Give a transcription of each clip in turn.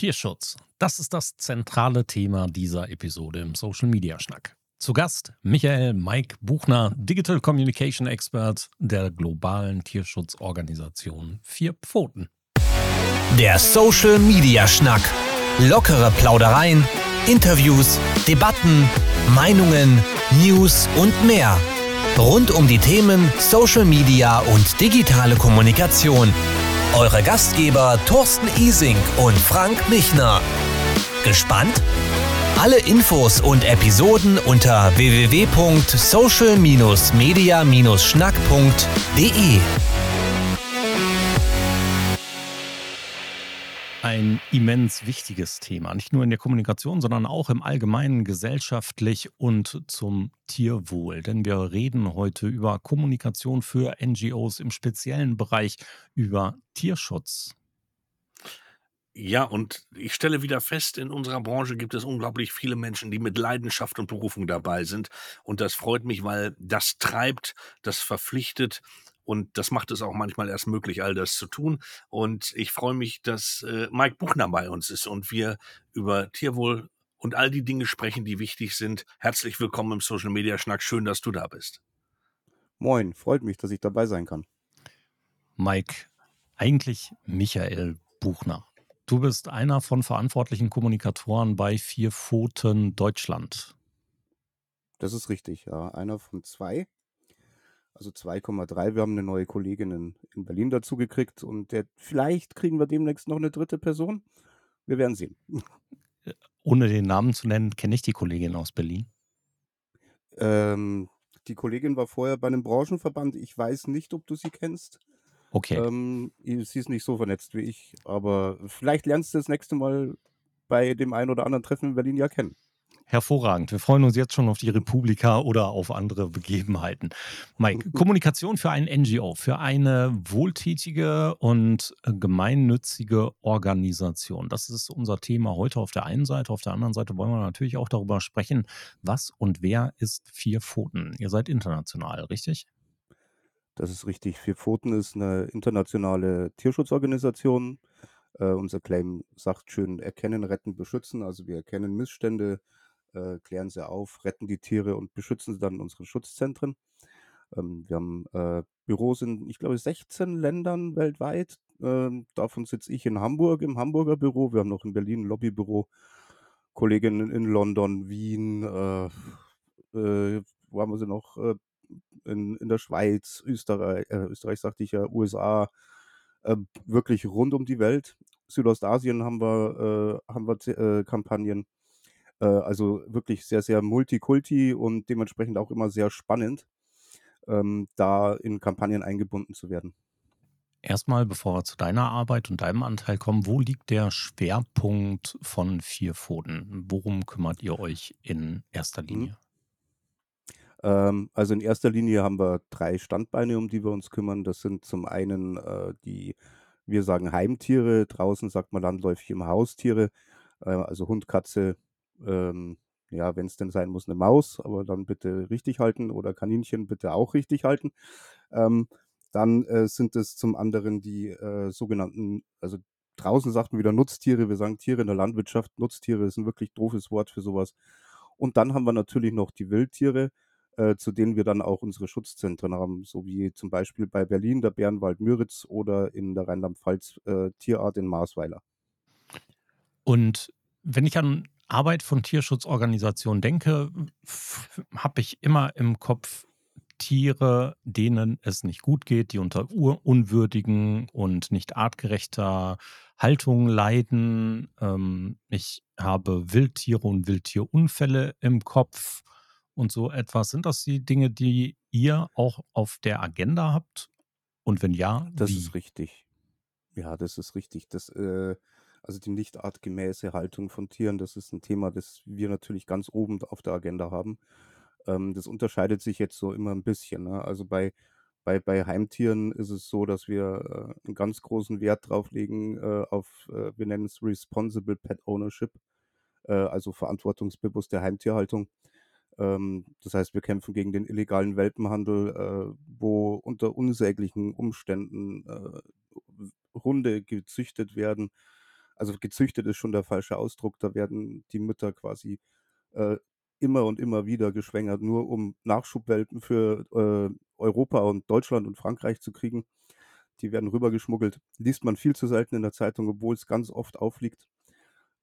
Tierschutz. Das ist das zentrale Thema dieser Episode im Social Media Schnack. Zu Gast Michael Mike Buchner, Digital Communication Expert der globalen Tierschutzorganisation Vier Pfoten. Der Social Media Schnack. Lockere Plaudereien, Interviews, Debatten, Meinungen, News und mehr. Rund um die Themen Social Media und digitale Kommunikation eure Gastgeber Thorsten Ising und Frank Michner. Gespannt? Alle Infos und Episoden unter www.social-media-schnack.de. Ein immens wichtiges Thema, nicht nur in der Kommunikation, sondern auch im Allgemeinen gesellschaftlich und zum Tierwohl. Denn wir reden heute über Kommunikation für NGOs im speziellen Bereich über Tierschutz. Ja, und ich stelle wieder fest, in unserer Branche gibt es unglaublich viele Menschen, die mit Leidenschaft und Berufung dabei sind. Und das freut mich, weil das treibt, das verpflichtet und das macht es auch manchmal erst möglich, all das zu tun. Und ich freue mich, dass äh, Mike Buchner bei uns ist und wir über Tierwohl und all die Dinge sprechen, die wichtig sind. Herzlich willkommen im Social Media Schnack. Schön, dass du da bist. Moin, freut mich, dass ich dabei sein kann. Mike, eigentlich Michael Buchner. Du bist einer von verantwortlichen Kommunikatoren bei Vier Pfoten Deutschland. Das ist richtig, ja. Einer von zwei also 2,3. Wir haben eine neue Kollegin in, in Berlin dazu gekriegt und der, vielleicht kriegen wir demnächst noch eine dritte Person. Wir werden sehen. Ohne den Namen zu nennen, kenne ich die Kollegin aus Berlin. Ähm, die Kollegin war vorher bei einem Branchenverband. Ich weiß nicht, ob du sie kennst. Okay. Ähm, sie ist nicht so vernetzt wie ich, aber vielleicht lernst du das nächste Mal bei dem einen oder anderen Treffen in Berlin ja kennen. Hervorragend. Wir freuen uns jetzt schon auf die Republika oder auf andere Begebenheiten. Mike, Kommunikation für ein NGO, für eine wohltätige und gemeinnützige Organisation. Das ist unser Thema heute auf der einen Seite. Auf der anderen Seite wollen wir natürlich auch darüber sprechen, was und wer ist Vier Pfoten. Ihr seid international, richtig? Das ist richtig. Vier Pfoten ist eine internationale Tierschutzorganisation. Uh, unser Claim sagt schön, erkennen, retten, beschützen. Also wir erkennen Missstände, äh, klären sie auf, retten die Tiere und beschützen sie dann in unseren Schutzzentren. Ähm, wir haben äh, Büros in, ich glaube, 16 Ländern weltweit. Ähm, davon sitze ich in Hamburg im Hamburger Büro. Wir haben noch in Berlin ein Lobbybüro, Kolleginnen in London, Wien, äh, äh, wo haben wir sie noch? Äh, in, in der Schweiz, Österreich, äh, Österreich sagte ich ja, USA, äh, wirklich rund um die Welt. Südostasien haben wir, äh, haben wir äh, Kampagnen. Äh, also wirklich sehr, sehr multikulti und dementsprechend auch immer sehr spannend, ähm, da in Kampagnen eingebunden zu werden. Erstmal, bevor wir zu deiner Arbeit und deinem Anteil kommen, wo liegt der Schwerpunkt von Vier Pfoten? Worum kümmert ihr euch in erster mhm. Linie? Ähm, also in erster Linie haben wir drei Standbeine, um die wir uns kümmern. Das sind zum einen äh, die, wir sagen Heimtiere, draußen sagt man landläufig im Haustiere, äh, also Hund, Katze, ähm, ja, wenn es denn sein muss, eine Maus, aber dann bitte richtig halten oder Kaninchen bitte auch richtig halten. Ähm, dann äh, sind es zum anderen die äh, sogenannten, also draußen sagt man wieder Nutztiere, wir sagen Tiere in der Landwirtschaft, Nutztiere ist ein wirklich doofes Wort für sowas. Und dann haben wir natürlich noch die Wildtiere, äh, zu denen wir dann auch unsere Schutzzentren haben, so wie zum Beispiel bei Berlin der Bärenwald Müritz oder in der Rheinland-Pfalz äh, Tierart in Marsweiler. Und wenn ich an Arbeit von Tierschutzorganisationen denke, habe ich immer im Kopf Tiere, denen es nicht gut geht, die unter unwürdigen und nicht artgerechter Haltung leiden. Ähm, ich habe Wildtiere und Wildtierunfälle im Kopf und so etwas. Sind das die Dinge, die ihr auch auf der Agenda habt? Und wenn ja, das wie? ist richtig. Ja, das ist richtig. Das äh, also die nicht artgemäße Haltung von Tieren, das ist ein Thema, das wir natürlich ganz oben auf der Agenda haben. Ähm, das unterscheidet sich jetzt so immer ein bisschen. Ne? Also bei, bei, bei Heimtieren ist es so, dass wir äh, einen ganz großen Wert drauf legen äh, auf, äh, wir nennen es Responsible Pet Ownership, äh, also verantwortungsbewusste Heimtierhaltung. Ähm, das heißt, wir kämpfen gegen den illegalen Welpenhandel, äh, wo unter unsäglichen Umständen äh, Hunde gezüchtet werden, also gezüchtet ist schon der falsche Ausdruck, da werden die Mütter quasi äh, immer und immer wieder geschwängert, nur um Nachschubwelpen für äh, Europa und Deutschland und Frankreich zu kriegen. Die werden rübergeschmuggelt. Liest man viel zu selten in der Zeitung, obwohl es ganz oft aufliegt.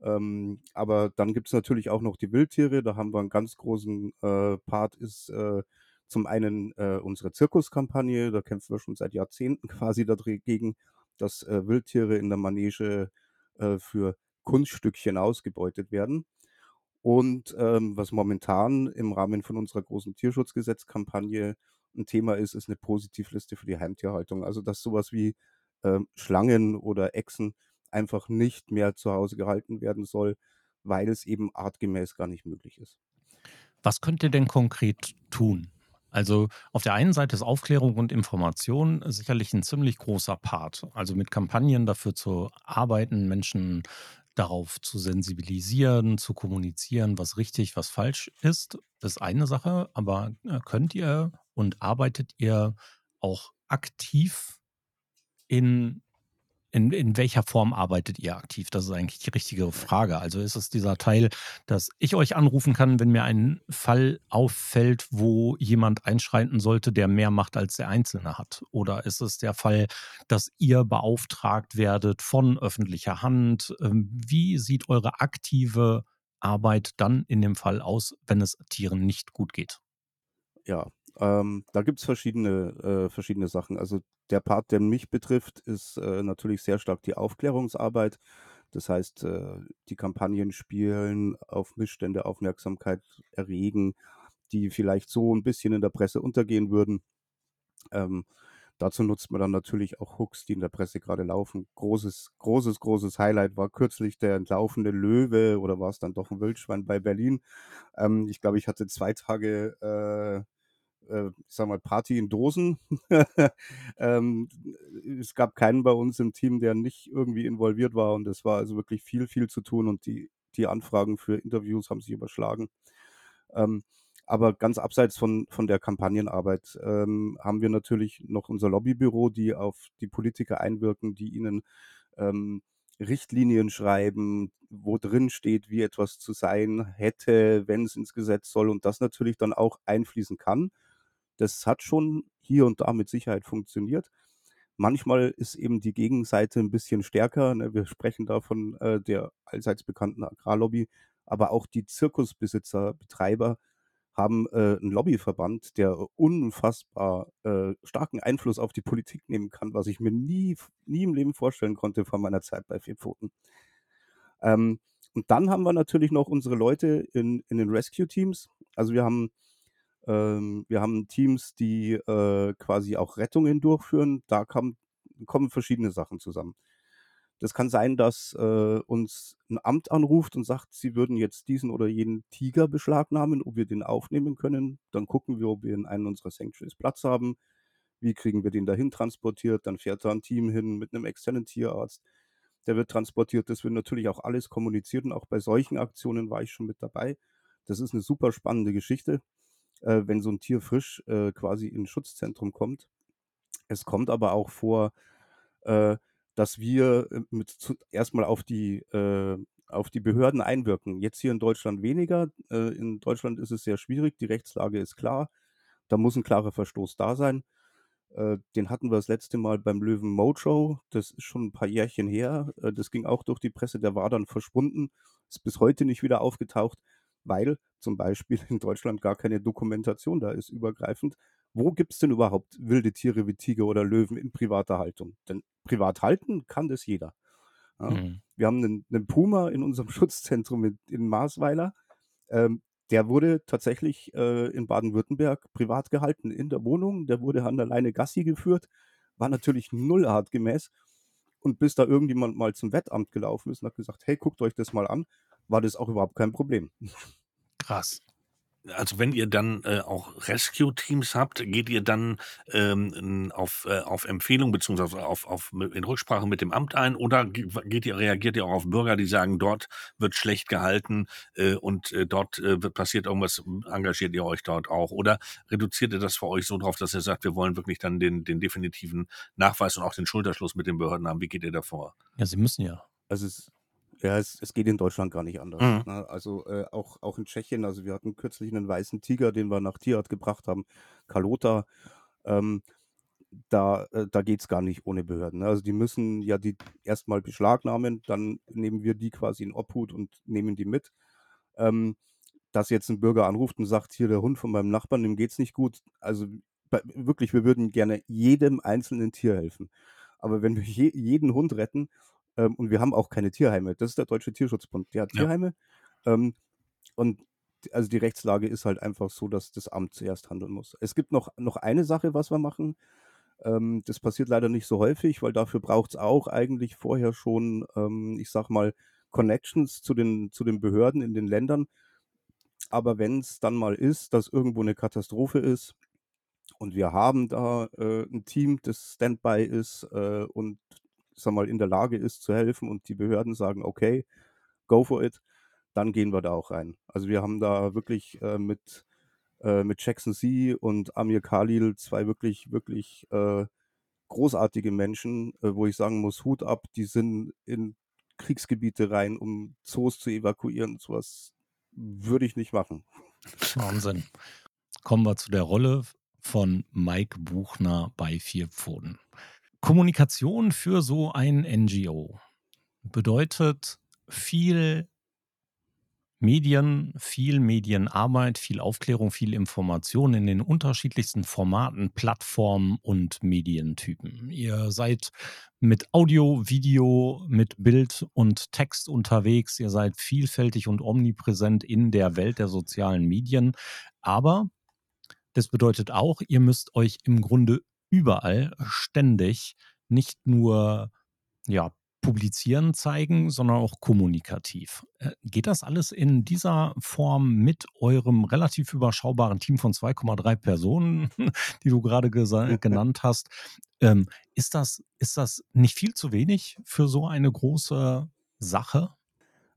Ähm, aber dann gibt es natürlich auch noch die Wildtiere. Da haben wir einen ganz großen äh, Part, ist äh, zum einen äh, unsere Zirkuskampagne. Da kämpfen wir schon seit Jahrzehnten quasi dagegen, dass äh, Wildtiere in der Manege äh, für Kunststückchen ausgebeutet werden. Und ähm, was momentan im Rahmen von unserer großen Tierschutzgesetzkampagne ein Thema ist, ist eine Positivliste für die Heimtierhaltung. Also dass sowas wie ähm, Schlangen oder Echsen einfach nicht mehr zu Hause gehalten werden soll, weil es eben artgemäß gar nicht möglich ist. Was könnt ihr denn konkret tun? Also auf der einen Seite ist Aufklärung und Information sicherlich ein ziemlich großer Part. Also mit Kampagnen dafür zu arbeiten, Menschen darauf zu sensibilisieren, zu kommunizieren, was richtig, was falsch ist, ist eine Sache. Aber äh, könnt ihr und arbeitet ihr auch aktiv in in, in welcher Form arbeitet ihr aktiv? Das ist eigentlich die richtige Frage. Also ist es dieser Teil, dass ich euch anrufen kann, wenn mir ein Fall auffällt, wo jemand einschreiten sollte, der mehr Macht als der Einzelne hat? Oder ist es der Fall, dass ihr beauftragt werdet von öffentlicher Hand? Ähm, wie sieht eure aktive Arbeit dann in dem Fall aus, wenn es Tieren nicht gut geht? Ja, ähm, da gibt's verschiedene, äh, verschiedene Sachen. Also der Part, der mich betrifft, ist äh, natürlich sehr stark die Aufklärungsarbeit. Das heißt, äh, die Kampagnen spielen, auf Missstände Aufmerksamkeit erregen, die vielleicht so ein bisschen in der Presse untergehen würden. Ähm, dazu nutzt man dann natürlich auch Hooks, die in der Presse gerade laufen. Großes, großes, großes Highlight war kürzlich der entlaufende Löwe oder war es dann doch ein Wildschwein bei Berlin. Ähm, ich glaube, ich hatte zwei Tage äh, äh, ich sag mal, Party in Dosen. ähm, es gab keinen bei uns im Team, der nicht irgendwie involviert war und es war also wirklich viel, viel zu tun und die, die Anfragen für Interviews haben sich überschlagen. Ähm, aber ganz abseits von, von der Kampagnenarbeit ähm, haben wir natürlich noch unser Lobbybüro, die auf die Politiker einwirken, die ihnen ähm, Richtlinien schreiben, wo drin steht, wie etwas zu sein hätte, wenn es ins Gesetz soll und das natürlich dann auch einfließen kann. Das hat schon hier und da mit Sicherheit funktioniert. Manchmal ist eben die Gegenseite ein bisschen stärker. Ne? Wir sprechen da von äh, der allseits bekannten Agrarlobby, aber auch die Zirkusbesitzer, Betreiber haben äh, einen Lobbyverband, der unfassbar äh, starken Einfluss auf die Politik nehmen kann, was ich mir nie, nie im Leben vorstellen konnte von meiner Zeit bei Vierpfoten. Ähm, und dann haben wir natürlich noch unsere Leute in, in den Rescue-Teams. Also wir haben ähm, wir haben Teams, die äh, quasi auch Rettungen durchführen. Da kam, kommen verschiedene Sachen zusammen. Das kann sein, dass äh, uns ein Amt anruft und sagt, sie würden jetzt diesen oder jenen Tiger beschlagnahmen, ob wir den aufnehmen können. Dann gucken wir, ob wir in einem unserer Sanctuaries Platz haben. Wie kriegen wir den dahin transportiert? Dann fährt da ein Team hin mit einem externen Tierarzt. Der wird transportiert. Das wird natürlich auch alles kommuniziert und auch bei solchen Aktionen war ich schon mit dabei. Das ist eine super spannende Geschichte äh, wenn so ein Tier frisch äh, quasi in 'n Schutzzentrum kommt. Es kommt aber auch vor, äh, dass wir äh, mit zu erst auf die äh, auf die Behörden einwirken. Jetzt hier in Deutschland weniger. Äh, in Deutschland ist es sehr schwierig, die Rechtslage ist klar. Da muss ein klarer Verstoß da sein. Den hatten wir das letzte Mal beim Löwen Mojo. Das ist schon ein paar Jährchen her. Das ging auch durch die Presse, der war dann verschwunden, ist bis heute nicht wieder aufgetaucht weil zum Beispiel in Deutschland gar keine Dokumentation da ist, übergreifend. Wo gibt es denn überhaupt wilde Tiere wie Tiger oder Löwen in privater Haltung? Denn privat halten kann das jeder. Ja? Mhm. Wir haben einen, einen, Puma in unserem Schutzzentrum in, in Marsweiler. Ähm, der wurde tatsächlich äh, in Baden-Württemberg privat gehalten in der Wohnung. Der wurde an der Leine Gassi geführt, war natürlich null artgemäß. Und bis da irgendjemand mal zum Wettamt gelaufen ist und hat gesagt, hey, guckt euch das mal an, war das auch überhaupt kein Problem. Krass. Also wenn ihr dann äh, auch Rescue-Teams habt, geht ihr dann ähm, auf, äh, auf Empfehlung beziehungsweise auf, auf in Rücksprache mit dem Amt ein oder geht ihr, reagiert ihr auch auf Bürger, die sagen, dort wird schlecht gehalten äh, und äh, dort äh, wird passiert irgendwas, engagiert ihr euch dort auch? Oder reduziert ihr das für euch so drauf, dass ihr sagt, wir wollen wirklich dann den, den definitiven Nachweis und auch den Schulterschluss mit den Behörden haben? Wie geht ihr davor? Ja, sie müssen ja. Also es Ja, es es geht in Deutschland gar nicht anders, Mhm. ne? Also, äh, auch auch in Tschechien also, wir hatten kürzlich 'nen weißen Tiger, den wir nach Tierarzt gebracht haben, Kalota. Ähm, da äh, da geht's gar nicht ohne Behörden, ne? Also, die müssen ja die erst mal beschlagnahmen, dann nehmen wir die quasi in Obhut und nehmen die mit. Ähm, dass jetzt 'n Bürger anruft und sagt: „Hier, der Hund von meinem Nachbarn, dem geht's nicht gut.“ Also, bei wirklich, wir würden gerne jedem einzelnen Tier helfen. Aber wenn wir je jeden Hund retten ähm, und wir haben auch keine Tierheime. Das ist der Deutsche Tierschutzbund. Der hat Ja. Tierheime, ähm, und also, die Rechtslage ist halt einfach so, dass das Amt zuerst handeln muss. Es gibt noch noch eine Sache, was wir machen. Ähm, das passiert leider nicht so häufig, weil dafür braucht's auch eigentlich vorher schon, ähm, ich sage mal, Connections zu den zu den Behörden in den Ländern. Aber wenn's dann mal ist, dass irgendwo 'ne Katastrophe ist und wir haben da, äh, 'n Team, das Standby ist, äh, und, sage mal, in der Lage ist zu helfen und die Behörden sagen: „Okay, go for it“, dann gehen wir da auch rein. Also, wir haben da wirklich, äh, mit äh, mit Jackson See und Amir Khalil 2 wirklich wirklich, äh, großartige Menschen, äh, wo ich sagen muss: „Hut ab“, die sind in Kriegsgebiete rein, um Zoos zu evakuieren. So was würde ich nicht machen. Wahnsinn. Kommen wir zu der Rolle von Mike Buchner bei vier Pfoten. Kommunikation für so ein NGO bedeutet viel Medien, viel Medienarbeit, viel Aufklärung, viel Information in den unterschiedlichsten Formaten, Plattformen und Medientypen. Ihr seid mit Audio, Video, mit Bild und Text unterwegs. Ihr seid vielfältig und omnipräsent in der Welt der sozialen Medien. Aber das bedeutet auch, ihr müsst euch im Grunde überall ständig nicht nur, ja, publizieren zeigen, sondern auch kommunikativ. Äh, geht das alles in dieser Form mit eurem relativ überschaubaren Team von 2,3 Personen, die du gesa genannt hast? Ähm, ist das ist das nicht viel zu wenig für so eine große Sache?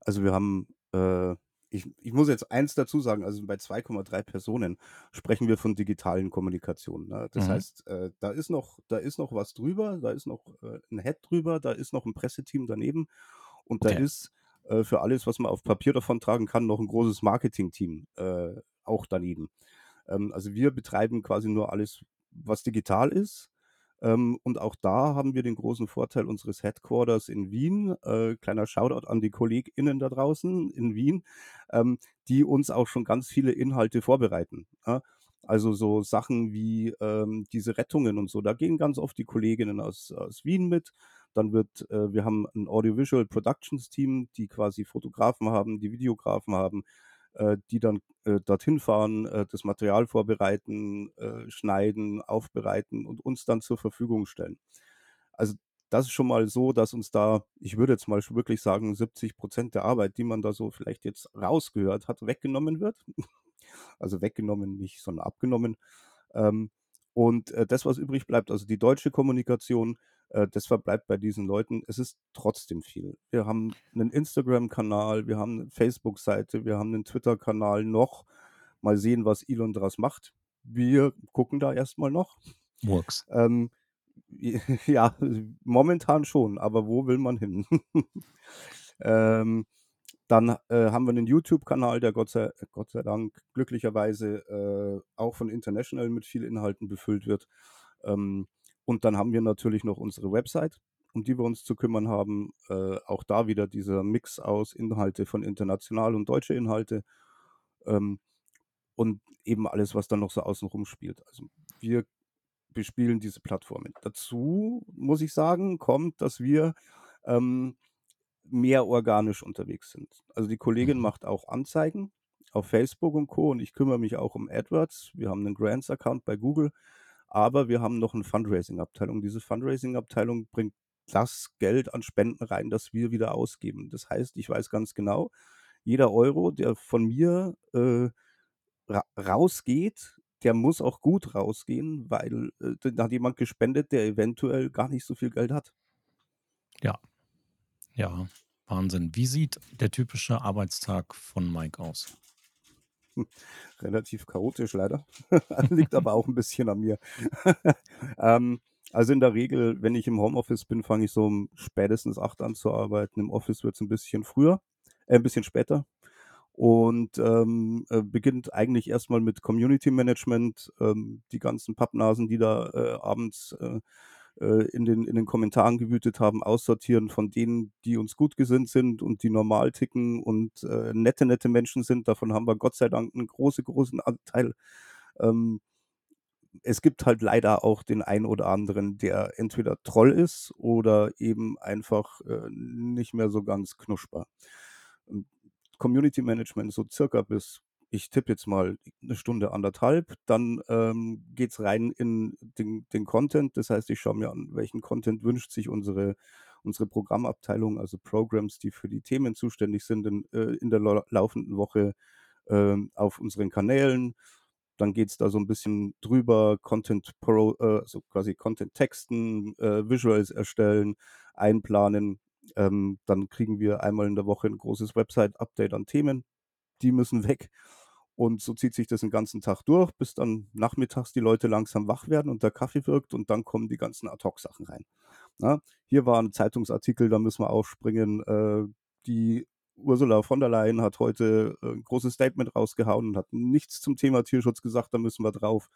Also, wir haben, äh ich ich muss jetzt eins dazu sagen, also, bei 2,3 Personen sprechen wir von digitalen Kommunikation, ne? Das Mhm. heißt, äh, da ist noch da ist noch was drüber, da ist noch, äh, 'n Head drüber, da ist noch 'n Presseteam daneben und da Okay. ist, äh, für alles, was man auf Papier davontragen kann, noch 'n großes Marketingteam, äh, auch daneben. Ähm, also, wir betreiben quasi nur alles, was digital ist. Ähm, und auch da haben wir den großen Vorteil unseres Headquarters in Wien. Äh, kleiner Shoutout an die KollegInnen da draußen in Wien, ähm, die uns auch schon ganz viele Inhalte vorbereiten, ne? Also, so Sachen wie, ähm, diese Rettungen und so, da gehen ganz oft die Kolleginnen aus aus Wien mit. Dann wird äh, wir haben 'n Audiovisual Productions Team, die quasi Fotografen haben, die Videografen haben, die dann, äh, dorthin fahren, äh, das Material vorbereiten, äh, schneiden, aufbereiten und uns dann zur Verfügung stellen. Also, das ist schon mal so, dass uns da, ich würde jetzt mal wirklich sagen, 70 % der Arbeit, die man da so vielleicht jetzt rausgehört hat, weggenommen wird. Also, weggenommen nicht, sondern abgenommen. Ähm, und, äh, das, was übrig bleibt, also, die deutsche Kommunikation, äh, das verbleibt bei diesen Leuten. Es ist trotzdem viel. Wir haben 'nen Instagram-Kanal, wir haben 'ne Facebook-Seite, wir haben 'nen Twitter-Kanal noch. Mal sehen, was Elon draus macht. Wir gucken da erst mal noch. Murks. Ähm, ja, momentan schon, aber wo will man hin? Ähm, dann, äh, haben wir 'nen YouTube-Kanal, der Gott sei Gott sei Dank glücklicherweise, äh, auch von International mit viel Inhalten befüllt wird. Ähm, und dann haben wir natürlich noch unsere Website, um die wir uns zu kümmern haben. Äh, auch da wieder dieser Mix aus Inhalte von international und deutsche Inhalte. Ähm, und eben alles, was dann noch so außen rum spielt. Also, wir bespielen diese Plattformen. Dazu muss ich sagen, kommt, dass wir, ähm, mehr organisch unterwegs sind. Also, die Kollegin Mhm. macht auch Anzeigen auf Facebook und Co. und ich kümmere mich auch um AdWords. Wir haben 'nen Grants-Account bei Google, aber wir haben noch 'n Fundraising-Abteilung. Diese Fundraising-Abteilung bringt das Geld an Spenden rein, das wir wieder ausgeben. Das heißt, ich weiß ganz genau, jeder Euro, der von mir, äh, ra rausgeht, der muss auch gut rausgehen, weil, äh, da hat jemand gespendet, der eventuell gar nicht so viel Geld hat. Ja. Ja, Wahnsinn. Wie sieht der typische Arbeitstag von Mike aus? Relativ chaotisch leider. Liegt aber auch 'n bisschen an mir. Ähm, Also in der Regel, wenn ich im Homeoffice bin, fange ich so um spätestens 8 an zu arbeiten. Im Office wird's 'n bisschen früher äh, 'n bisschen später und, ähm, äh, beginnt eigentlich erst mal mit Community Management, ähm, die ganzen Pappnasen, die da, äh, abends, äh, in den in den Kommentaren gewütet haben, aussortieren von denen, die uns gut gesinnt sind und die normal ticken und, äh, nette, nette Menschen sind. Davon haben wir Gott sei Dank 'n große großen Anteil. Ähm, es gibt halt leider auch den einen oder anderen, der entweder Troll ist oder eben einfach, äh, nicht mehr so ganz knusper. Und Community Management so circa bis ich tippe jetzt mal 'ne Stunde, 1,5, dann, ähm, geht's rein in den den Content. Das heißt, ich schaue mir an, welchen Content wünscht sich unsere unsere Programmabteilung, also Programs, die für die Themen zuständig sind in äh, in der lau laufenden Woche, ähm, auf unseren Kanälen. Dann geht's da so 'n bisschen drüber, Content pro äh, also quasi Content texten, äh, Visuals erstellen, einplanen. Ähm, dann kriegen wir einmal in der Woche 'n großes Website-Update an Themen. Die müssen weg. Und so zieht sich das 'n ganzen Tag durch, bis dann nachmittags die Leute langsam wach werden und der Kaffee wirkt und dann kommen die ganzen Ad-hoc-Sachen rein, ne? Hier war 'n Zeitungsartikel, da müssen wir aufspringen. Äh, die Ursula von der Leyen hat heute, äh, 'n großes Statement rausgehauen und hat nichts zum Thema Tierschutz gesagt, da müssen wir drauf.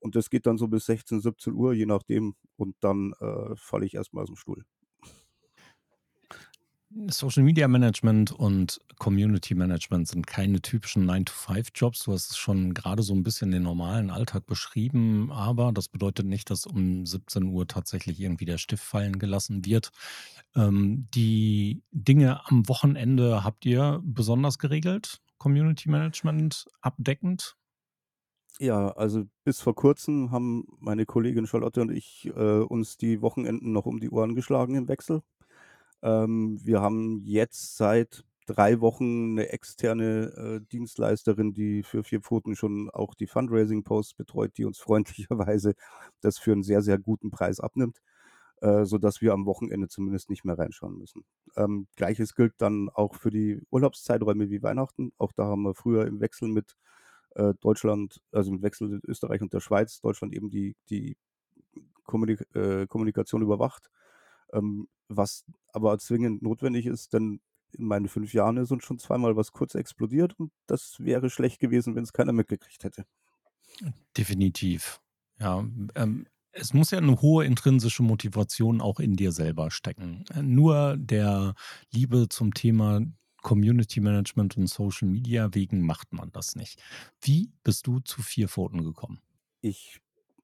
Und das geht dann so bis 16:00, 17:00, je nachdem. Und dann, äh, falle ich erst mal aus'm Stuhl. Social Media Management und Community Management sind keine typischen Nine-to-Five-Jobs. Du hast es schon grade so 'n bisschen den normalen Alltag beschrieben, aber das bedeutet nicht, dass um 17:00 tatsächlich irgendwie der Stift fallen gelassen wird. Ähm, die Dinge am Wochenende habt ihr besonders geregelt, Community Management abdeckend? Ja, also bis vor Kurzem haben meine Kollegin Charlotte und ich, äh, uns die Wochenenden noch um die Ohren geschlagen im Wechsel. Ähm, wir haben jetzt seit 3 Wochen 'ne externe, äh, Dienstleisterin, die für vier Pfoten schon auch die Fundraising-Posts betreut, die uns freundlicherweise das für 'n sehr, sehr guten Preis abnimmt, äh, sodass wir am Wochenende zumindest nicht mehr reinschauen müssen. Ähm, Gleiches gilt dann auch für die Urlaubszeiträume wie Weihnachten. Auch da haben wir früher im Wechsel mit, äh, Deutschland also im Wechsel mit Österreich und der Schweiz, Deutschland eben die die Kommunik äh, Kommunikation überwacht, ähm, was aber zwingend notwendig ist, denn in meinen 5 Jahren ist uns schon zweimal was kurz explodiert und das wäre schlecht gewesen, wenn's keiner mitgekriegt hätte. Definitiv. Ja, ähm, es muss ja 'ne hohe intrinsische Motivation auch in dir selber stecken. Äh, nur der Liebe zum Thema Community Management und Social Media wegen macht man das nicht. Wie bist du zu vier Pfoten gekommen? Ich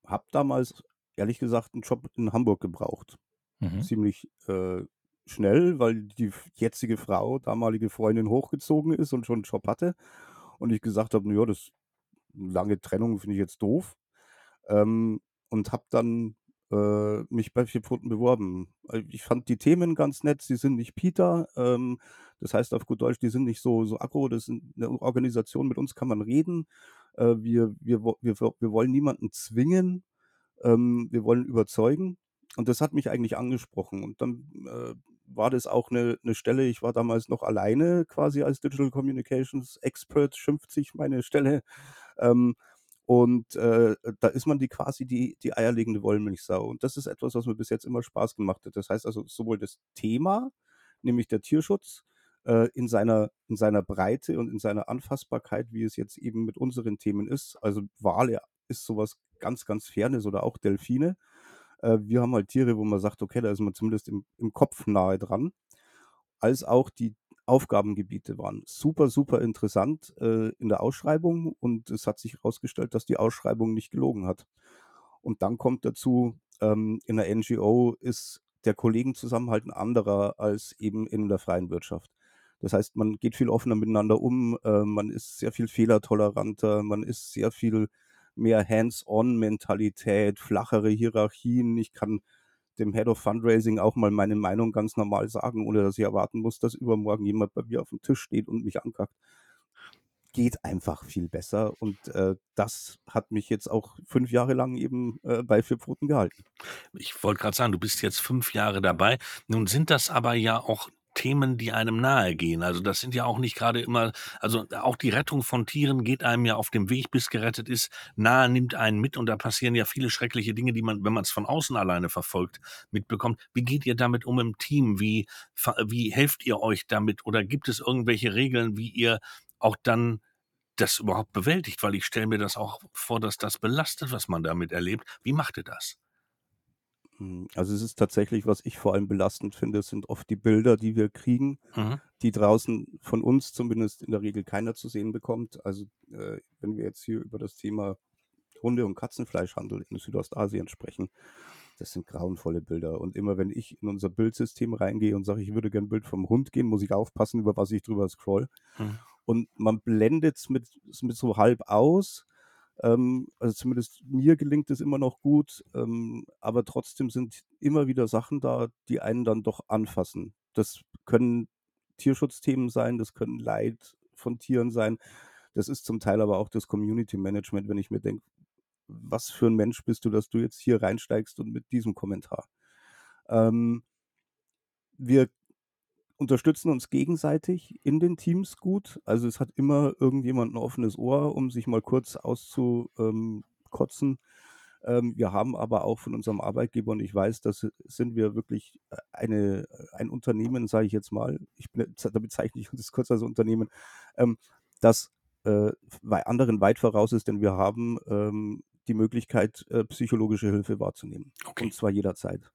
habe damals ehrlich gesagt 'n Job in Hamburg gebraucht. Mhm. Ziemlich, äh, schnell, weil die jetzige Frau, damalige Freundin, hochgezogen ist und schon 'n Job hatte und ich gesagt habe: „Na ja, das lange Trennung finde ich jetzt doof.“ Ähm, und habe dann, äh, mich bei vier Pfoten beworben. Äh, ich fand die Themen ganz nett. Sie sind nicht Peter, ähm, das heißt auf gut Deutsch, die sind nicht so so aggro. Das sind 'ne Organisation, mit uns kann man reden. Äh, wir wir wir wir wollen niemanden zwingen, ähm, wir wollen überzeugen. Und das hat mich eigentlich angesprochen. Und dann, äh, war das auch 'ne 'ne Stelle ich war damals noch alleine quasi als Digital Communications Expert, schimpft sich meine Stelle. Ähm, und, äh, da ist man die quasi die die eierlegende Wollmilchsau. Und das ist etwas, was mir bis jetzt immer Spaß gemacht hat. Das heißt also sowohl das Thema, nämlich der Tierschutz, äh, in seiner in seiner Breite und in seiner Anfassbarkeit, wie es jetzt eben mit unseren Themen ist. Also Wale ist so was ganz, ganz Fernes oder auch Delfine. Äh, wir haben halt Tiere, wo man sagt: „Okay, da ist man zumindest im im Kopf nahe dran.“ Als auch die Aufgabengebiete waren super, super interessant, äh, in der Ausschreibung und es hat sich rausgestellt, dass die Ausschreibung nicht gelogen hat. Und dann kommt dazu, ähm, in der NGO ist der Kollegenzusammenhalt 'n anderer als eben in der freien Wirtschaft. Das heißt, man geht viel offener miteinander um, äh, man ist sehr viel fehlertoleranter, man ist sehr viel mehr Hands-on-Mentalität, flachere Hierarchien. Ich kann dem Head of Fundraising auch mal meine Meinung ganz normal sagen, ohne dass ich erwarten muss, dass übermorgen jemand bei mir aufm Tisch steht und mich ankackt. Geht einfach viel besser und, äh, das hat mich jetzt auch 5 Jahre lang eben, äh, bei vier Pfoten gehalten. Ich wollte grad sagen, du bist jetzt 5 Jahre dabei. Nun sind das aber ja auch Themen, die einem nahe gehen. Also das sind ja auch nicht gerade immer, also auch die Rettung von Tieren geht einem ja auf dem Weg, bis gerettet ist, nahe nimmt einen mit und da passieren ja viele schreckliche Dinge, die man, wenn man es von außen alleine verfolgt, mitbekommt. Wie geht ihr damit um im Team? Wie, wie helft ihr euch damit? Oder gibt es irgendwelche Regeln, wie ihr auch dann das überhaupt bewältigt? Weil ich stelle mir das auch vor, dass das belastet, was man damit erlebt. Wie macht ihr das? Hm, also es ist tatsächlich, was ich vor allem belastend finde, sind oft die Bilder, die wir kriegen, mhm. die draußen von uns zumindest in der Regel keiner zu sehen bekommt. Also äh, wenn wir jetzt hier über das Thema Hunde- und Katzenfleischhandel in Südostasien sprechen, das sind grauenvolle Bilder. Und immer wenn ich in unser Bildsystem reingehe und sage, ich würde gerne ein Bild vom Hund gehen, muss ich aufpassen, über was ich drüber scroll. Mhm. Und man blendet es mit, mit so halb aus ähm, also zumindest mir gelingt es immer noch gut, ähm, aber trotzdem sind immer wieder Sachen da, die einen dann doch anfassen. Das können Tierschutzthemen sein, das können Leid von Tieren sein. Das ist zum Teil aber auch das Community Management, wenn ich mir denke, was für ein Mensch bist du, dass du jetzt hier reinsteigst und mit diesem Kommentar. Ähm, wir unterstützen uns gegenseitig in den Teams gut. Also es hat immer irgendjemand ein offenes Ohr, um sich mal kurz auszukotzen. Ähm, wir haben aber auch von unserem Arbeitgeber, und ich weiß, das sind wir wirklich äh, eine, ein Unternehmen, sage ich jetzt mal, ich da bezeichne ich uns kurz als Unternehmen, ähm, das äh, bei anderen weit voraus ist, denn wir haben ähm, die Möglichkeit, äh, psychologische Hilfe wahrzunehmen. Okay. Und zwar jederzeit.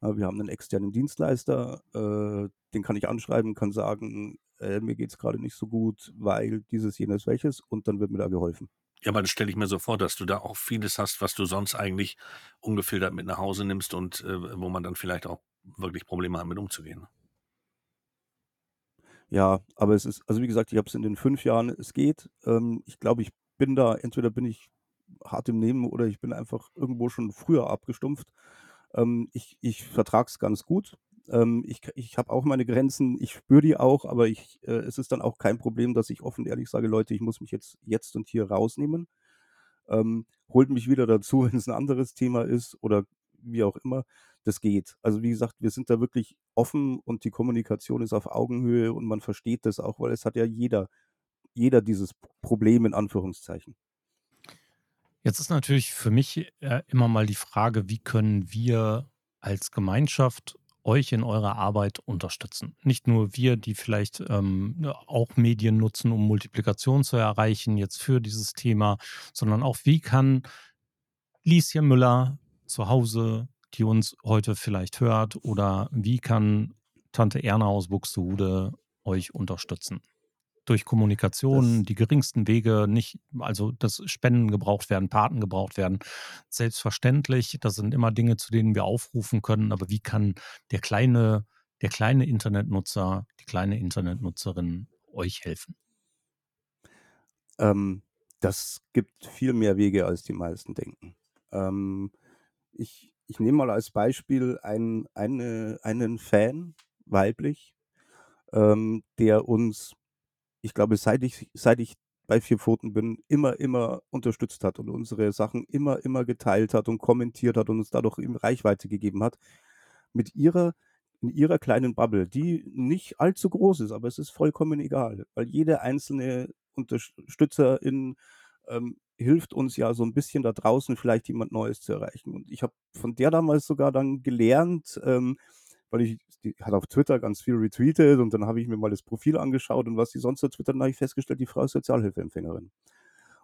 Wir haben einen externen Dienstleister, äh, den kann ich anschreiben, kann sagen, äh, mir geht es gerade nicht so gut, weil dieses, jenes, welches und dann wird mir da geholfen. Ja, aber das stelle ich mir so vor, dass du da auch vieles hast, was du sonst eigentlich ungefiltert mit nach Hause nimmst und äh, wo man dann vielleicht auch wirklich Probleme hat, mit umzugehen. Ja, aber es ist, also wie gesagt, ich habe es in den fünf Jahren, es geht. Ähm, ich glaube, ich bin da, entweder bin ich hart im Nehmen oder ich bin einfach irgendwo schon früher abgestumpft. Ähm, ich ich vertrage es ganz gut. Ähm, ich ich habe auch meine Grenzen, ich spüre die auch, aber ich, äh, es ist dann auch kein Problem, dass ich offen ehrlich sage, Leute, ich muss mich jetzt, jetzt und hier rausnehmen. Ähm, holt mich wieder dazu, wenn es ein anderes Thema ist oder wie auch immer. Das geht. Also wie gesagt, wir sind da wirklich offen und die Kommunikation ist auf Augenhöhe und man versteht das auch, weil es hat ja jeder, jeder dieses Problem in Anführungszeichen. Jetzt ist natürlich für mich äh, immer mal die Frage, wie können wir als Gemeinschaft euch in eurer Arbeit unterstützen? Nicht nur wir, die vielleicht ähm, auch Medien nutzen, um Multiplikation zu erreichen, jetzt für dieses Thema, sondern auch, wie kann Lieschen Müller zu Hause, die uns heute vielleicht hört, oder wie kann Tante Erna aus Buxtehude euch unterstützen? Durch Kommunikation, das die geringsten Wege, nicht, also dass Spenden gebraucht werden, Paten gebraucht werden. Selbstverständlich, das sind immer Dinge, zu denen wir aufrufen können, aber wie kann der kleine, der kleine Internetnutzer, die kleine Internetnutzerin euch helfen? Ähm, das gibt viel mehr Wege, als die meisten denken. Ähm, ich, ich nehme mal als Beispiel ein, eine, einen Fan, weiblich, ähm, der uns ich glaube, seit ich seit ich bei Vier Pfoten bin, immer, immer unterstützt hat und unsere Sachen immer, immer geteilt hat und kommentiert hat und uns dadurch eben Reichweite gegeben hat. Mit ihrer in ihrer kleinen Bubble, die nicht allzu groß ist, aber es ist vollkommen egal, weil jede einzelne Unterstützerin ähm, hilft uns ja so ein bisschen da draußen vielleicht jemand Neues zu erreichen. Und ich habe von der damals sogar dann gelernt, ähm, weil ich, die hat auf Twitter ganz viel retweetet und dann habe ich mir mal das Profil angeschaut und was die sonst so twittert, dann habe ich festgestellt, die Frau ist Sozialhilfeempfängerin.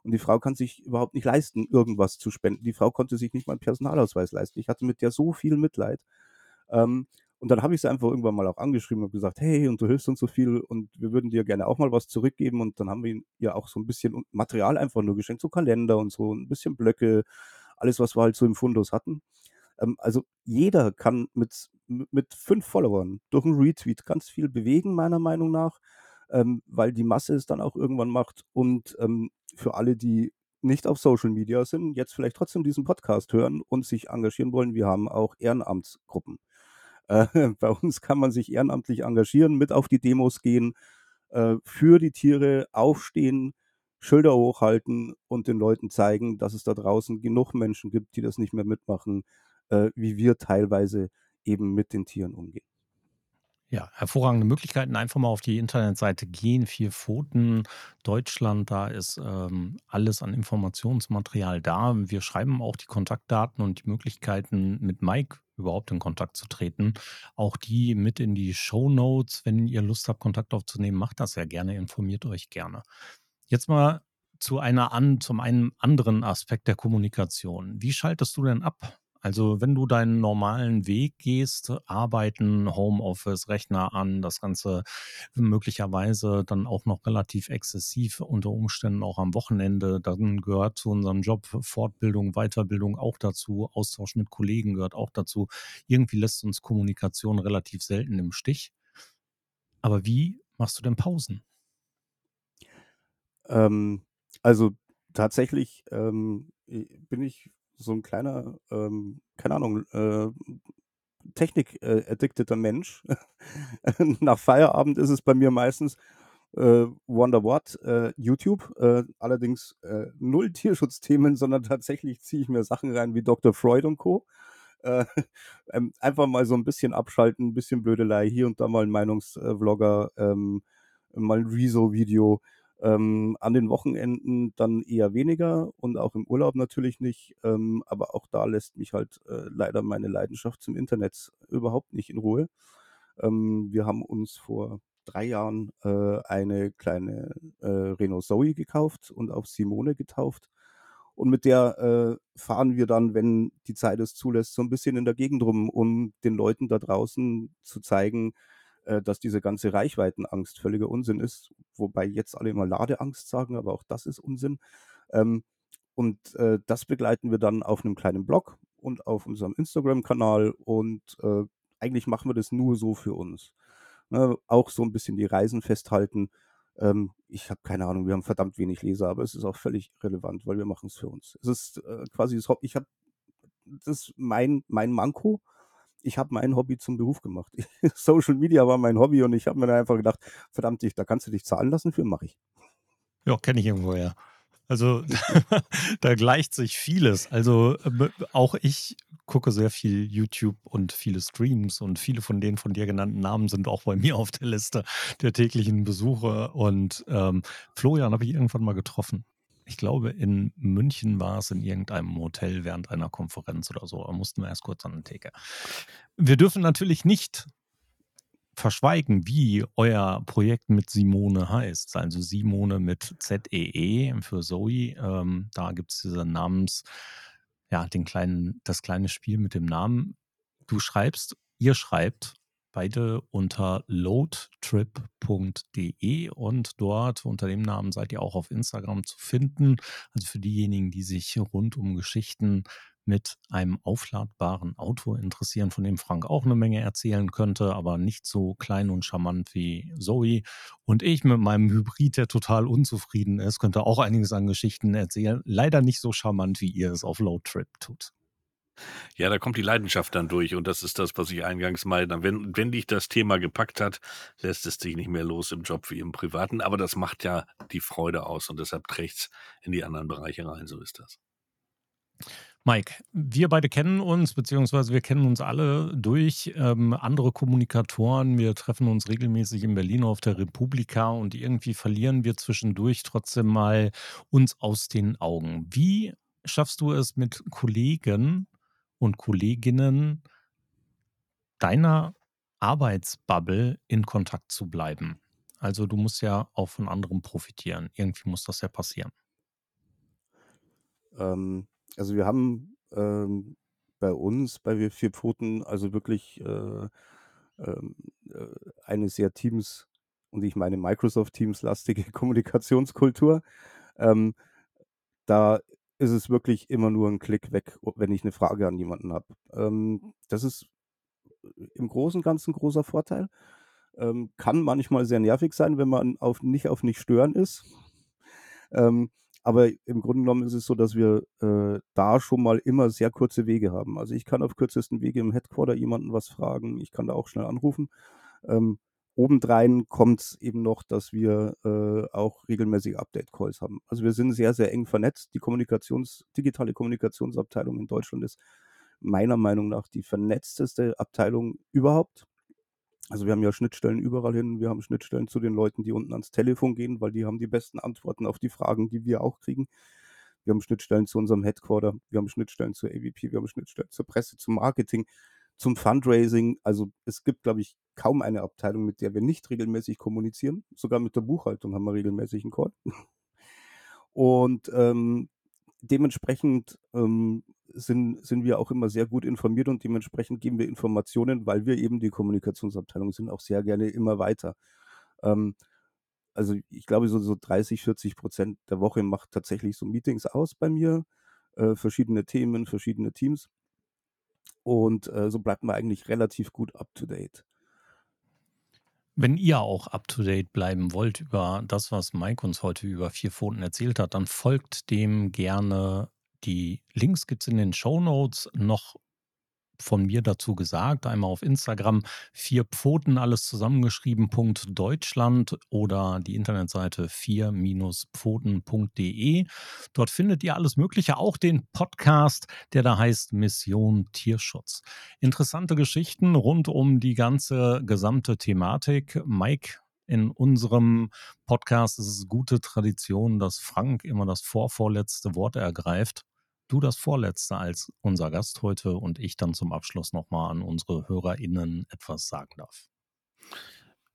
Und die Frau kann sich überhaupt nicht leisten, irgendwas zu spenden. Die Frau konnte sich nicht mal einen Personalausweis leisten. Ich hatte mit der so viel Mitleid. Ähm, und dann habe ich sie einfach irgendwann mal auch angeschrieben und gesagt, hey, und du hilfst uns so viel und wir würden dir gerne auch mal was zurückgeben. Und dann haben wir ihr auch so ein bisschen Material einfach nur geschenkt, so Kalender und so, ein bisschen Blöcke, alles, was wir halt so im Fundus hatten. Ähm, also jeder kann mit, mit fünf Followern durch einen Retweet ganz viel bewegen, meiner Meinung nach, ähm, weil die Masse es dann auch irgendwann macht. Und ähm, für alle, die nicht auf Social Media sind, jetzt vielleicht trotzdem diesen Podcast hören und sich engagieren wollen, wir haben auch Ehrenamtsgruppen. Äh, bei uns kann man sich ehrenamtlich engagieren, mit auf die Demos gehen, äh, für die Tiere aufstehen, Schilder hochhalten und den Leuten zeigen, dass es da draußen genug Menschen gibt, die das nicht mehr mitmachen, äh, wie wir teilweise eben mit den Tieren umgehen. Ja, hervorragende Möglichkeiten. Einfach mal auf die Internetseite gehen. Vier Pfoten Deutschland, da ist ähm, alles an Informationsmaterial da. Wir schreiben auch die Kontaktdaten und die Möglichkeiten, mit Mike überhaupt in Kontakt zu treten. Auch die mit in die Show Notes. Wenn ihr Lust habt, Kontakt aufzunehmen, macht das ja gerne. Informiert euch gerne. Jetzt mal zu einer an, zum einen anderen Aspekt der Kommunikation. Wie schaltest du denn ab? Also, wenn du deinen normalen Weg gehst, arbeiten, Homeoffice, Rechner an, das Ganze möglicherweise dann auch noch relativ exzessiv unter Umständen auch am Wochenende, dann gehört zu unserem Job Fortbildung, Weiterbildung auch dazu, Austausch mit Kollegen gehört auch dazu. Irgendwie lässt uns Kommunikation relativ selten im Stich. Aber wie machst du denn Pausen? Ähm, also tatsächlich ähm, bin ich so ein kleiner, ähm, keine Ahnung, äh, Technik-addicteter Mensch. Nach Feierabend ist es bei mir meistens äh, Wonder What, äh, YouTube. Äh, allerdings äh, null Tierschutzthemen, sondern tatsächlich ziehe ich mir Sachen rein wie Dr. Freud und Co. Äh, ähm, einfach mal so ein bisschen abschalten, ein bisschen Blödelei, hier und da mal ein Meinungsvlogger, ähm, mal ein Rezo-Video. Ähm, an den Wochenenden dann eher weniger und auch im Urlaub natürlich nicht. Ähm, aber auch da lässt mich halt äh, leider meine Leidenschaft zum Internet überhaupt nicht in Ruhe. Ähm, wir haben uns vor drei Jahren äh, eine kleine äh, Renault Zoe gekauft und auf Simone getauft. Und mit der äh, fahren wir dann, wenn die Zeit es zulässt, so ein bisschen in der Gegend rum, um den Leuten da draußen zu zeigen, äh, dass diese ganze Reichweitenangst völliger Unsinn ist, wobei jetzt alle immer Ladeangst sagen, aber auch das ist Unsinn. Ähm, und äh, das begleiten wir dann auf einem kleinen Blog und auf unserem Instagram-Kanal und äh, eigentlich machen wir das nur so für uns. Ne, auch so ein bisschen die Reisen festhalten. Ähm, ich habe keine Ahnung, wir haben verdammt wenig Leser, aber es ist auch völlig relevant, weil wir machen es für uns. Es ist äh, quasi, das, ich habe das mein, mein Manko ich habe mein Hobby zum Beruf gemacht. Social Media war mein Hobby und ich habe mir dann einfach gedacht, verdammt, ich, da kannst du dich zahlen lassen für, mache ich. Ja, kenne ich irgendwo, ja. Also da gleicht sich vieles. Also äh, auch ich gucke sehr viel YouTube und viele Streams und viele von den von dir genannten Namen sind auch bei mir auf der Liste der täglichen Besuche. Und ähm, Florian habe ich irgendwann mal getroffen ich glaube, in München war es in irgendeinem Hotel während einer Konferenz oder so. Da mussten wir erst kurz an den Theke. Wir dürfen natürlich nicht verschweigen, wie euer Projekt mit Simone heißt. Also Simone mit Z-E-E -E für Zoe. Ähm, da gibt es diese Namens, ja, den kleinen, das kleine Spiel mit dem Namen. Du schreibst, ihr schreibt beide unter loadtrip.de und dort unter dem Namen seid ihr auch auf Instagram zu finden. Also für diejenigen, die sich rund um Geschichten mit einem aufladbaren Auto interessieren, von dem Frank auch eine Menge erzählen könnte, aber nicht so klein und charmant wie Zoe. Und ich mit meinem Hybrid, der total unzufrieden ist, könnte auch einiges an Geschichten erzählen. Leider nicht so charmant, wie ihr es auf Loadtrip tut. Ja, da kommt die Leidenschaft dann durch und das ist das, was ich eingangs meinte. Wenn, wenn dich das Thema gepackt hat, lässt es dich nicht mehr los im Job wie im Privaten, aber das macht ja die Freude aus und deshalb trägt es in die anderen Bereiche rein, so ist das. Mike, wir beide kennen uns, beziehungsweise wir kennen uns alle durch ähm, andere Kommunikatoren. Wir treffen uns regelmäßig in Berlin auf der Republika und irgendwie verlieren wir zwischendurch trotzdem mal uns aus den Augen. Wie schaffst du es mit Kollegen und Kolleginnen deiner Arbeitsbubble in Kontakt zu bleiben. Also du musst ja auch von anderen profitieren. Irgendwie muss das ja passieren. Ähm, also wir haben ähm, bei uns, bei wir vier Pfoten, also wirklich äh, ähm, äh, eine sehr Teams und ich meine Microsoft Teams lastige Kommunikationskultur. Ähm, da ist es wirklich immer nur ein Klick weg, wenn ich eine Frage an jemanden habe. Ähm, das ist äh, im Großen und Ganzen 'n großer Vorteil. Ähm, kann manchmal sehr nervig sein, wenn man auf nicht auf nicht stören ist. Ähm, aber im Grunde genommen ist es so, dass wir, äh, da schon mal immer sehr kurze Wege haben. Also, ich kann auf kürzesten Wege im Headquarter jemanden was fragen. Ich kann da auch schnell anrufen. Ähm, Obendrein kommt eben noch, dass wir äh, auch regelmäßig Update-Calls haben. Also wir sind sehr, sehr eng vernetzt. Die Kommunikations-, digitale Kommunikationsabteilung in Deutschland ist meiner Meinung nach die vernetzteste Abteilung überhaupt. Also wir haben ja Schnittstellen überall hin. Wir haben Schnittstellen zu den Leuten, die unten ans Telefon gehen, weil die haben die besten Antworten auf die Fragen, die wir auch kriegen. Wir haben Schnittstellen zu unserem Headquarter, wir haben Schnittstellen zur AVP, wir haben Schnittstellen zur Presse, zum Marketing, zum Fundraising. Also es gibt, glaube ich, kaum eine Abteilung, mit der wir nicht regelmäßig kommunizieren. Sogar mit der Buchhaltung haben wir regelmäßig einen Call. Und ähm, dementsprechend ähm, sind, sind wir auch immer sehr gut informiert und dementsprechend geben wir Informationen, weil wir eben die Kommunikationsabteilung sind, auch sehr gerne immer weiter. Ähm, also ich glaube, so, so 30, 40 Prozent der Woche macht tatsächlich so Meetings aus bei mir, äh, verschiedene Themen, verschiedene Teams. Und äh, so bleibt man eigentlich relativ gut up-to-date. Wenn ihr auch up-to-date bleiben wollt über das, was Mike uns heute über vier Pfoten erzählt hat, dann folgt dem gerne. Die Links gibt es in den Show Notes noch von mir dazu gesagt. Einmal auf Instagram vier Pfoten, alles zusammengeschrieben, Deutschland oder die Internetseite vier-pfoten.de. Dort findet ihr alles Mögliche, auch den Podcast, der da heißt Mission Tierschutz. Interessante Geschichten rund um die ganze gesamte Thematik. Mike, in unserem Podcast ist es gute Tradition, dass Frank immer das vorvorletzte Wort ergreift du das Vorletzte als unser Gast heute und ich dann zum Abschluss nochmal an unsere HörerInnen etwas sagen darf.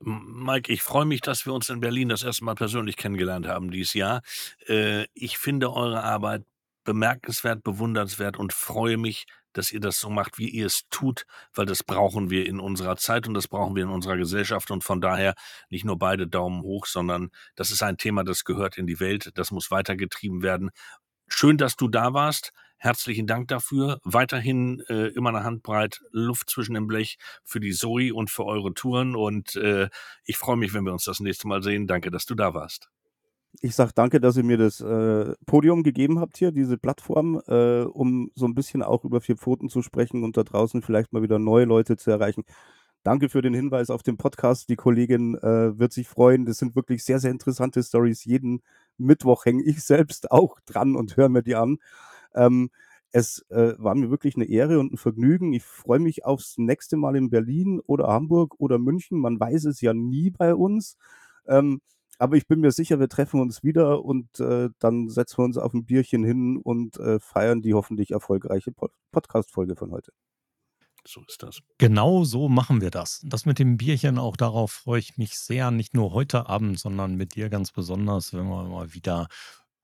Mike, ich freue mich, dass wir uns in Berlin das erste Mal persönlich kennengelernt haben dieses Jahr. Äh, ich finde eure Arbeit bemerkenswert, bewundernswert und freue mich, dass ihr das so macht, wie ihr es tut, weil das brauchen wir in unserer Zeit und das brauchen wir in unserer Gesellschaft und von daher nicht nur beide Daumen hoch, sondern das ist ein Thema, das gehört in die Welt, das muss weitergetrieben werden Schön, dass du da warst. Herzlichen Dank dafür. Weiterhin äh, immer eine Handbreit Luft zwischen dem Blech für die Zoe und für eure Touren. Und äh, ich freue mich, wenn wir uns das nächste Mal sehen. Danke, dass du da warst. Ich sage danke, dass ihr mir das äh, Podium gegeben habt hier, diese Plattform, äh, um so ein bisschen auch über vier Pfoten zu sprechen und da draußen vielleicht mal wieder neue Leute zu erreichen. Danke für den Hinweis auf den Podcast. Die Kollegin äh, wird sich freuen. Das sind wirklich sehr, sehr interessante Stories. Jeden Mittwoch hänge ich selbst auch dran und höre mir die an. Ähm, es äh, war mir wirklich eine Ehre und ein Vergnügen. Ich freue mich aufs nächste Mal in Berlin oder Hamburg oder München. Man weiß es ja nie bei uns. Ähm, aber ich bin mir sicher, wir treffen uns wieder und äh, dann setzen wir uns auf ein Bierchen hin und äh, feiern die hoffentlich erfolgreiche Pod Podcast-Folge von heute. So ist das. Genau so machen wir das. Das mit dem Bierchen, auch darauf freue ich mich sehr. Nicht nur heute Abend, sondern mit dir ganz besonders, wenn wir mal wieder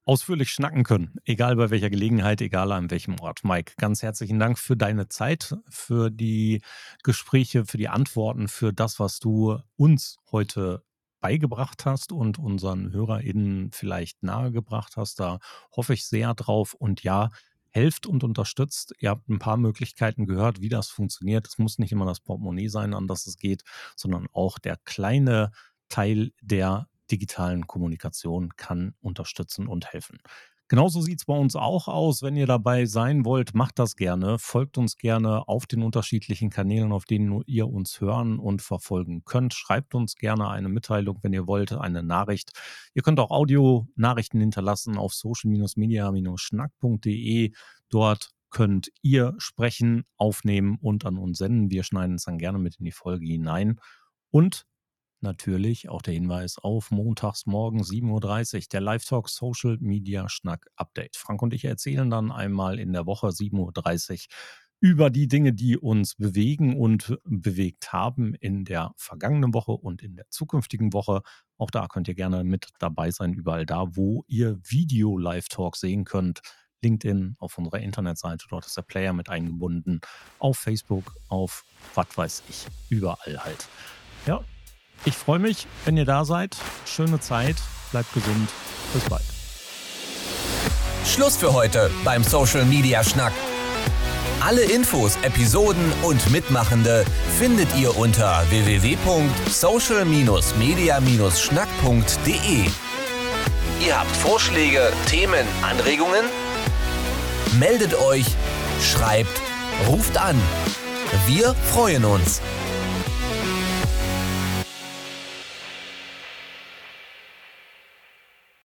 ausführlich schnacken können. Egal bei welcher Gelegenheit, egal an welchem Ort. Mike, ganz herzlichen Dank für deine Zeit, für die Gespräche, für die Antworten, für das, was du uns heute beigebracht hast und unseren HörerInnen vielleicht nahegebracht hast. Da hoffe ich sehr drauf. Und ja, helft und unterstützt. Ihr habt ein paar Möglichkeiten gehört, wie das funktioniert. Es muss nicht immer das Portemonnaie sein, an das es geht, sondern auch der kleine Teil der digitalen Kommunikation kann unterstützen und helfen. Genauso sieht es bei uns auch aus. Wenn ihr dabei sein wollt, macht das gerne. Folgt uns gerne auf den unterschiedlichen Kanälen, auf denen ihr uns hören und verfolgen könnt. Schreibt uns gerne eine Mitteilung, wenn ihr wollt, eine Nachricht. Ihr könnt auch Audio-Nachrichten hinterlassen auf social-media-schnack.de. Dort könnt ihr sprechen, aufnehmen und an uns senden. Wir schneiden es dann gerne mit in die Folge hinein. Und natürlich auch der Hinweis auf montags morgen 7.30 Uhr, der Live-Talk Social Media Schnack Update. Frank und ich erzählen dann einmal in der Woche 7.30 Uhr über die Dinge, die uns bewegen und bewegt haben in der vergangenen Woche und in der zukünftigen Woche. Auch da könnt ihr gerne mit dabei sein, überall da, wo ihr Video-Live-Talk sehen könnt. LinkedIn, auf unserer Internetseite, dort ist der Player mit eingebunden, auf Facebook, auf was weiß ich, überall halt. Ja, ich freue mich, wenn ihr da seid. Schöne Zeit, bleibt gesund. Bis bald. Schluss für heute beim Social Media Schnack. Alle Infos, Episoden und Mitmachende findet ihr unter www.social-media-schnack.de. Ihr habt Vorschläge, Themen, Anregungen? Meldet euch, schreibt, ruft an. Wir freuen uns.